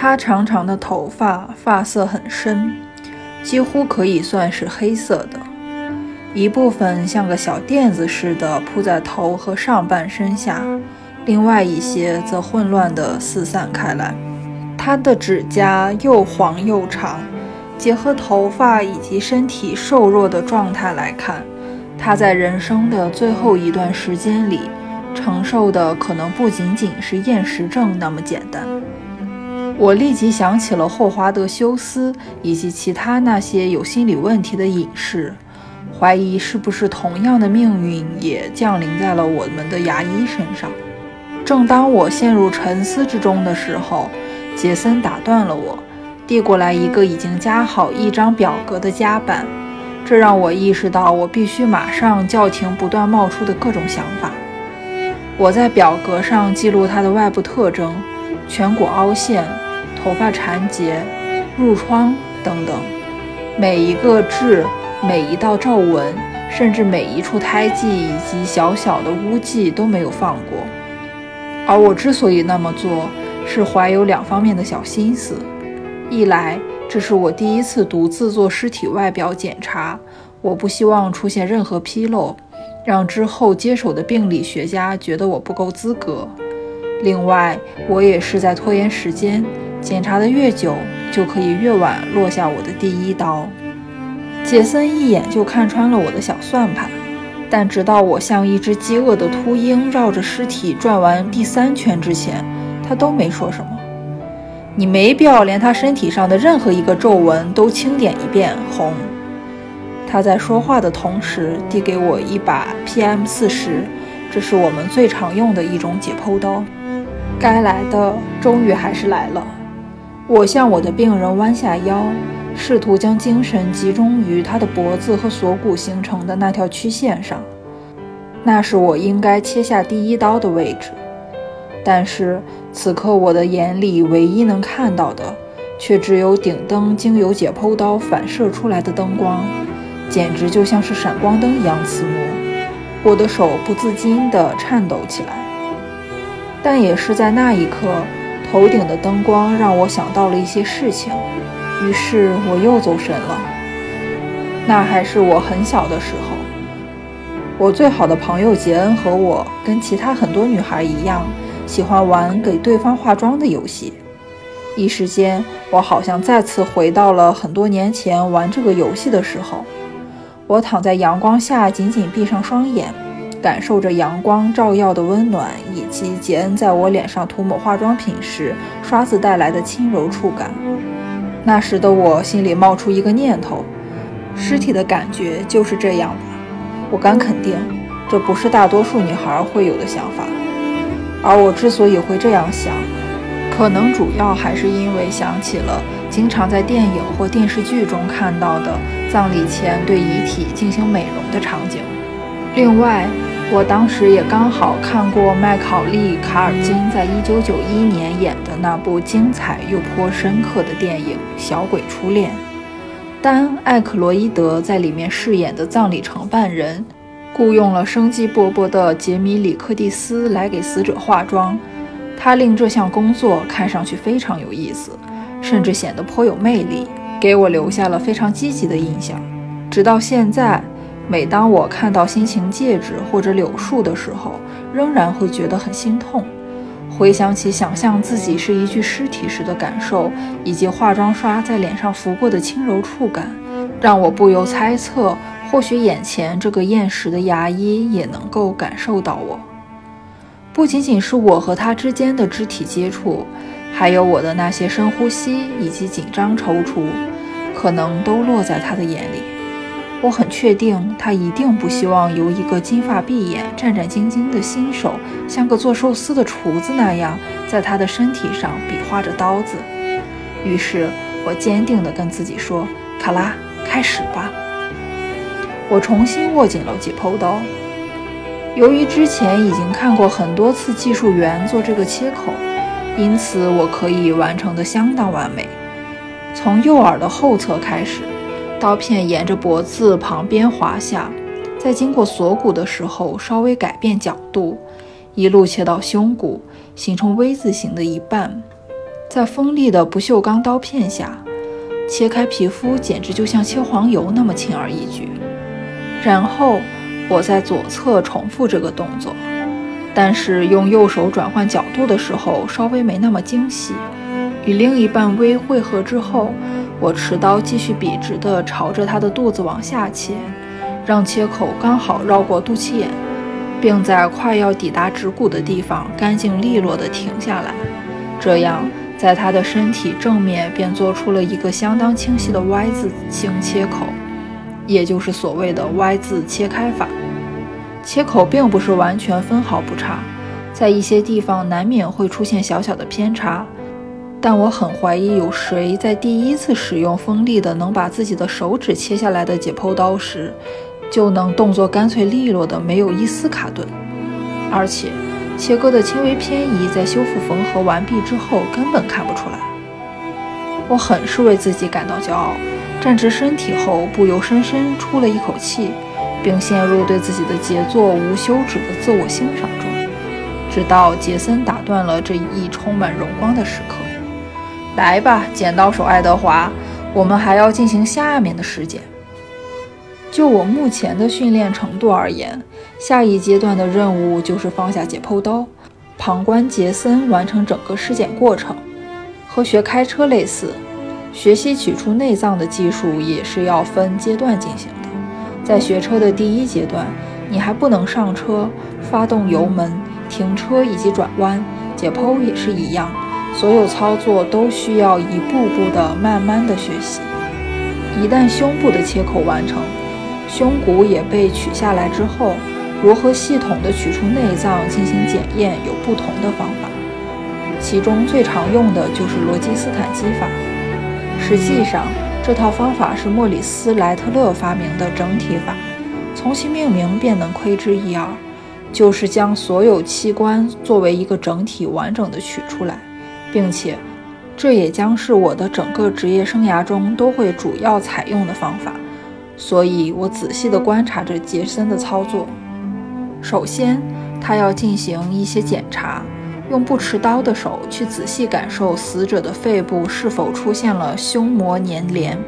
他长长的头发发色很深，几乎可以算是黑色的，一部分像个小垫子似的铺在头和上半身下，另外一些则混乱地四散开来。他的指甲又黄又长，结合头发以及身体瘦弱的状态来看，他在人生的最后一段时间里承受的可能不仅仅是厌食症那么简单。我立即想起了霍华德·休斯以及其他那些有心理问题的隐士，怀疑是不是同样的命运也降临在了我们的牙医身上。正当我陷入沉思之中的时候，杰森打断了我，递过来一个已经加好一张表格的夹板，这让我意识到我必须马上叫停不断冒出的各种想法。我在表格上记录他的外部特征：颧骨凹陷、头发缠结、褥疮等等，每一个痣、每一道皱纹，甚至每一处胎记以及小小的污迹都没有放过。而我之所以那么做，是怀有两方面的小心思：一来，这是我第一次独自做尸体外表检查，我不希望出现任何纰漏，让之后接手的病理学家觉得我不够资格；另外，我也是在拖延时间，检查的越久，就可以越晚落下我的第一刀。杰森一眼就看穿了我的小算盘，但直到我像一只饥饿的秃鹰绕着尸体转完第三圈之前。他都没说什么，你没必要连他身体上的任何一个皱纹都清点一遍。红，他在说话的同时递给我一把 PM 四十，这是我们最常用的一种解剖刀。该来的终于还是来了。我向我的病人弯下腰，试图将精神集中于他的脖子和锁骨形成的那条曲线上，那是我应该切下第一刀的位置。但是此刻我的眼里唯一能看到的，却只有顶灯经由解剖刀反射出来的灯光，简直就像是闪光灯一样刺目。我的手不自禁地颤抖起来。但也是在那一刻，头顶的灯光让我想到了一些事情，于是我又走神了。那还是我很小的时候，我最好的朋友杰恩和我，跟其他很多女孩一样。喜欢玩给对方化妆的游戏，一时间，我好像再次回到了很多年前玩这个游戏的时候。我躺在阳光下，紧紧闭上双眼，感受着阳光照耀的温暖，以及杰恩在我脸上涂抹化妆品时刷子带来的轻柔触感。那时的我心里冒出一个念头：尸体的感觉就是这样吧。我敢肯定，这不是大多数女孩会有的想法。而我之所以会这样想，可能主要还是因为想起了经常在电影或电视剧中看到的葬礼前对遗体进行美容的场景。另外，我当时也刚好看过麦考利·卡尔金在1991年演的那部精彩又颇深刻的电影《小鬼初恋》，丹·艾克罗伊德在里面饰演的葬礼承办人。雇佣了生机勃勃的杰米·里克蒂斯来给死者化妆，他令这项工作看上去非常有意思，甚至显得颇有魅力，给我留下了非常积极的印象。直到现在，每当我看到心形戒指或者柳树的时候，仍然会觉得很心痛。回想起想象自己是一具尸体时的感受，以及化妆刷在脸上拂过的轻柔触感，让我不由猜测。或许眼前这个厌食的牙医也能够感受到我，不仅仅是我和他之间的肢体接触，还有我的那些深呼吸以及紧张踌躇，可能都落在他的眼里。我很确定，他一定不希望由一个金发碧眼、战战兢兢的新手，像个做寿司的厨子那样，在他的身体上比划着刀子。于是我坚定地跟自己说：“卡拉，开始吧。”我重新握紧了解剖刀。由于之前已经看过很多次技术员做这个切口，因此我可以完成的相当完美。从右耳的后侧开始，刀片沿着脖子旁边滑下，在经过锁骨的时候稍微改变角度，一路切到胸骨，形成 V 字形的一半。在锋利的不锈钢刀片下，切开皮肤简直就像切黄油那么轻而易举。然后我在左侧重复这个动作，但是用右手转换角度的时候稍微没那么精细。与另一半微汇合之后，我持刀继续笔直地朝着他的肚子往下切，让切口刚好绕过肚脐眼，并在快要抵达指骨的地方干净利落地停下来。这样，在他的身体正面便做出了一个相当清晰的 Y 字形切口。也就是所谓的 Y 字切开法，切口并不是完全分毫不差，在一些地方难免会出现小小的偏差，但我很怀疑有谁在第一次使用锋利的能把自己的手指切下来的解剖刀时，就能动作干脆利落的没有一丝卡顿，而且切割的轻微偏移在修复缝合完毕之后根本看不出来。我很是为自己感到骄傲。站直身体后，不由深深出了一口气，并陷入对自己的杰作无休止的自我欣赏中，直到杰森打断了这一充满荣光的时刻。来吧，剪刀手爱德华，我们还要进行下面的尸检。就我目前的训练程度而言，下一阶段的任务就是放下解剖刀，旁观杰森完成整个尸检过程，和学开车类似。学习取出内脏的技术也是要分阶段进行的。在学车的第一阶段，你还不能上车、发动油门、停车以及转弯。解剖也是一样，所有操作都需要一步步的、慢慢的学习。一旦胸部的切口完成，胸骨也被取下来之后，如何系统的取出内脏进行检验有不同的方法，其中最常用的就是罗基斯坦基法。实际上，这套方法是莫里斯·莱特勒发明的整体法，从其命名便能窥之一二，就是将所有器官作为一个整体完整的取出来，并且，这也将是我的整个职业生涯中都会主要采用的方法。所以我仔细地观察着杰森的操作。首先，他要进行一些检查。用不持刀的手去仔细感受死者的肺部是否出现了胸膜粘连，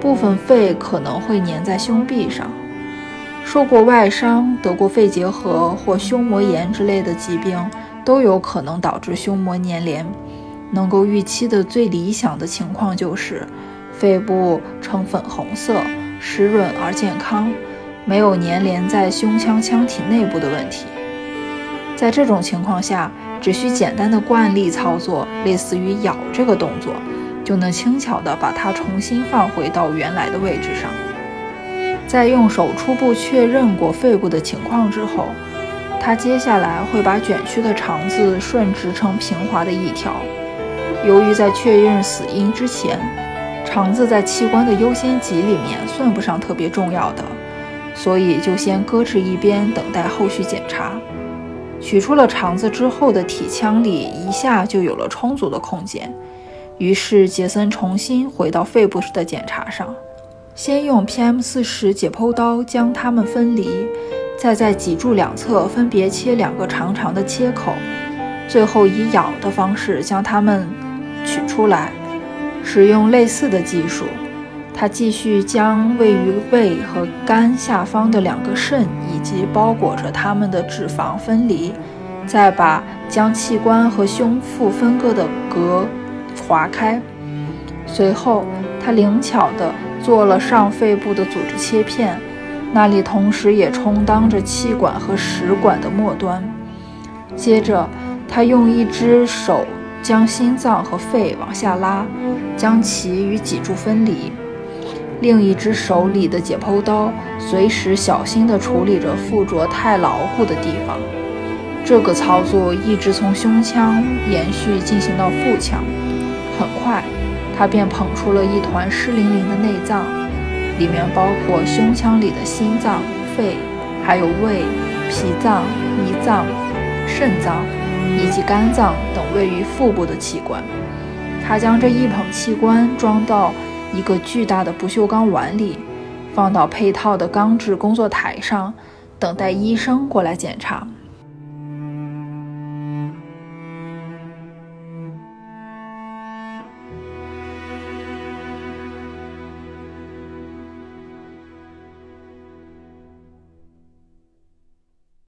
部分肺可能会粘在胸壁上。受过外伤、得过肺结核或胸膜炎之类的疾病，都有可能导致胸膜粘连。能够预期的最理想的情况就是肺部呈粉红色、湿润而健康，没有粘连在胸腔腔体内部的问题。在这种情况下，只需简单的惯例操作，类似于咬这个动作，就能轻巧地把它重新放回到原来的位置上。在用手初步确认过肺部的情况之后，他接下来会把卷曲的肠子顺直成平滑的一条。由于在确认死因之前，肠子在器官的优先级里面算不上特别重要的，所以就先搁置一边，等待后续检查。取出了肠子之后的体腔里一下就有了充足的空间，于是杰森重新回到肺部的检查上，先用 PM 四十解剖刀将它们分离，再在脊柱两侧分别切两个长长的切口，最后以咬的方式将它们取出来，使用类似的技术。他继续将位于胃和肝下方的两个肾以及包裹着它们的脂肪分离，再把将器官和胸腹分割的隔划开。随后，他灵巧地做了上肺部的组织切片，那里同时也充当着气管和食管的末端。接着，他用一只手将心脏和肺往下拉，将其与脊柱分离。另一只手里的解剖刀随时小心地处理着附着太牢固的地方。这个操作一直从胸腔延续进行到腹腔。很快，他便捧出了一团湿淋淋的内脏，里面包括胸腔里的心脏、肺，还有胃、脾脏、胰脏、肾脏以及肝脏等位于腹部的器官。他将这一捧器官装到。一个巨大的不锈钢碗里，放到配套的钢制工作台上，等待医生过来检查。